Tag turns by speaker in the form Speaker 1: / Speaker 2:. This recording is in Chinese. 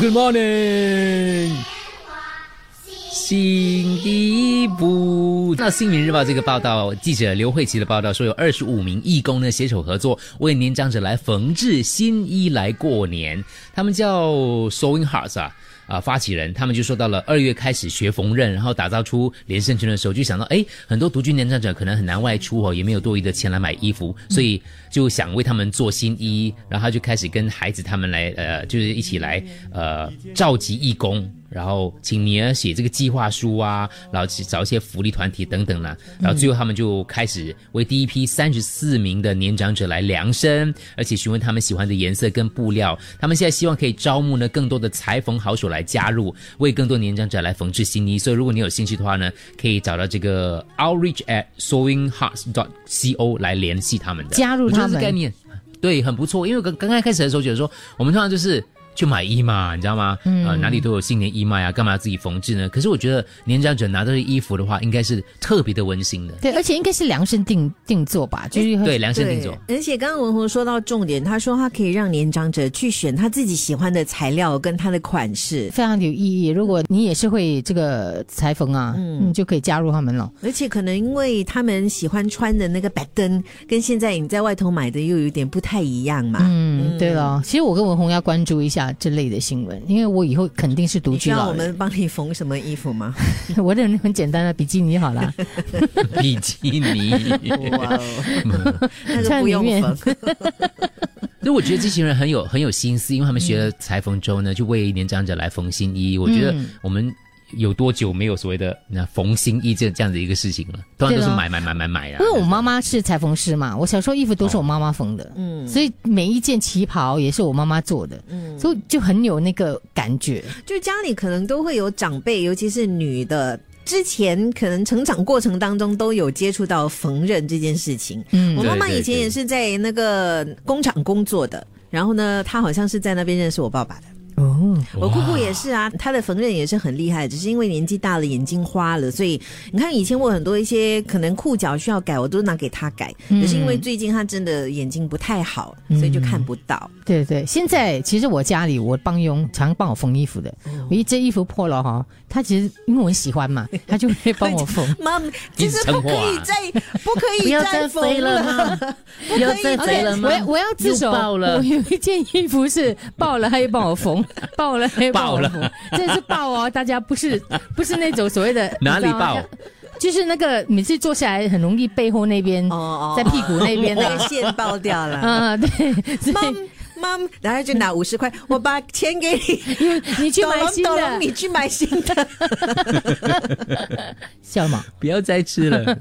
Speaker 1: Good morning，新的一步。那《新民日报》这个报道，记者刘慧琪的报道说，有二十五名义工呢携手合作，为年长者来缝制新衣来过年。他们叫 Sewing Hearts 啊。啊，发起人他们就说到了二月开始学缝纫，然后打造出连胜圈的时候，就想到哎，很多独居年长者可能很难外出哦，也没有多余的钱来买衣服，所以就想为他们做新衣，然后他就开始跟孩子他们来呃，就是一起来呃召集义工。然后请尼尔写这个计划书啊，然后去找一些福利团体等等啦，然后最后他们就开始为第一批三十四名的年长者来量身，而且询问他们喜欢的颜色跟布料。他们现在希望可以招募呢更多的裁缝好手来加入，为更多年长者来缝制新衣。所以如果你有兴趣的话呢，可以找到这个 outreach at sewing hearts dot co 来联系他们的，
Speaker 2: 加入他们
Speaker 1: 概念，对，很不错。因为刚刚刚开始的时候觉得说，我们通常就是。去买衣嘛，你知道吗？呃，哪里都有新年衣卖啊，干嘛要自己缝制呢？可是我觉得年长者拿到衣服的话，应该是特别的温馨的。
Speaker 2: 对，而且应该是量身定定做吧，就是
Speaker 1: 对量身定做。
Speaker 3: 而且刚刚文红说到重点，他说他可以让年长者去选他自己喜欢的材料跟他的款式，
Speaker 2: 非常有意义。如果你也是会这个裁缝啊，嗯，就可以加入他们了。
Speaker 3: 而且可能因为他们喜欢穿的那个白灯，跟现在你在外头买的又有点不太一样嘛。
Speaker 2: 嗯，对了，其实我跟文红要关注一下。这类的新闻，因为我以后肯定是独居老
Speaker 3: 人。我们帮你缝什么衣服吗？
Speaker 2: 我的很简单的比基尼好了。
Speaker 1: 比基尼，哇
Speaker 3: 哦，穿 里面。
Speaker 1: 所以我觉得这些人很有很有心思，因为他们学了裁缝之后呢，就为年长者来缝新衣。我觉得我们。有多久没有所谓的那缝新衣这这样的一个事情了？通常都是买买买买买啊。
Speaker 2: 因为我妈妈是裁缝师嘛，我小时候衣服都是我妈妈缝的，嗯，所以每一件旗袍也是我妈妈做的，嗯，所以就很有那个感觉。
Speaker 3: 就家里可能都会有长辈，尤其是女的，之前可能成长过程当中都有接触到缝纫这件事情。嗯，我妈妈以前也是在那个工厂工作的，然后呢，她好像是在那边认识我爸爸的。哦，我姑姑也是啊，她的缝纫也是很厉害，只是因为年纪大了，眼睛花了，所以你看以前我很多一些 可能裤脚需要改，我都拿给她改，可是因为最近她真的眼睛不太好，所以就看不到。
Speaker 2: 对对，现在其实我家里我帮佣常帮我缝衣服的，我一件衣服破了哈，她其实因为我很喜欢嘛，她就会帮我缝。
Speaker 3: 妈，其实不可以再不可以再缝了，
Speaker 2: 不要再缝了吗？我我要自首，我有一件衣服是爆了，她又帮我缝。爆了，
Speaker 1: 爆了，
Speaker 2: 这是爆哦！大家不是 不是那种所谓的
Speaker 1: 哪里爆，
Speaker 2: 就是那个每次坐下来很容易背后那边哦，在屁股那边那个
Speaker 3: 线爆掉了。
Speaker 2: 啊，对，
Speaker 3: 妈妈，然后就拿五十块，我把钱给你，
Speaker 2: 你去买新的，
Speaker 3: 你去买新的。
Speaker 2: 笑吗？
Speaker 1: 不要再吃了。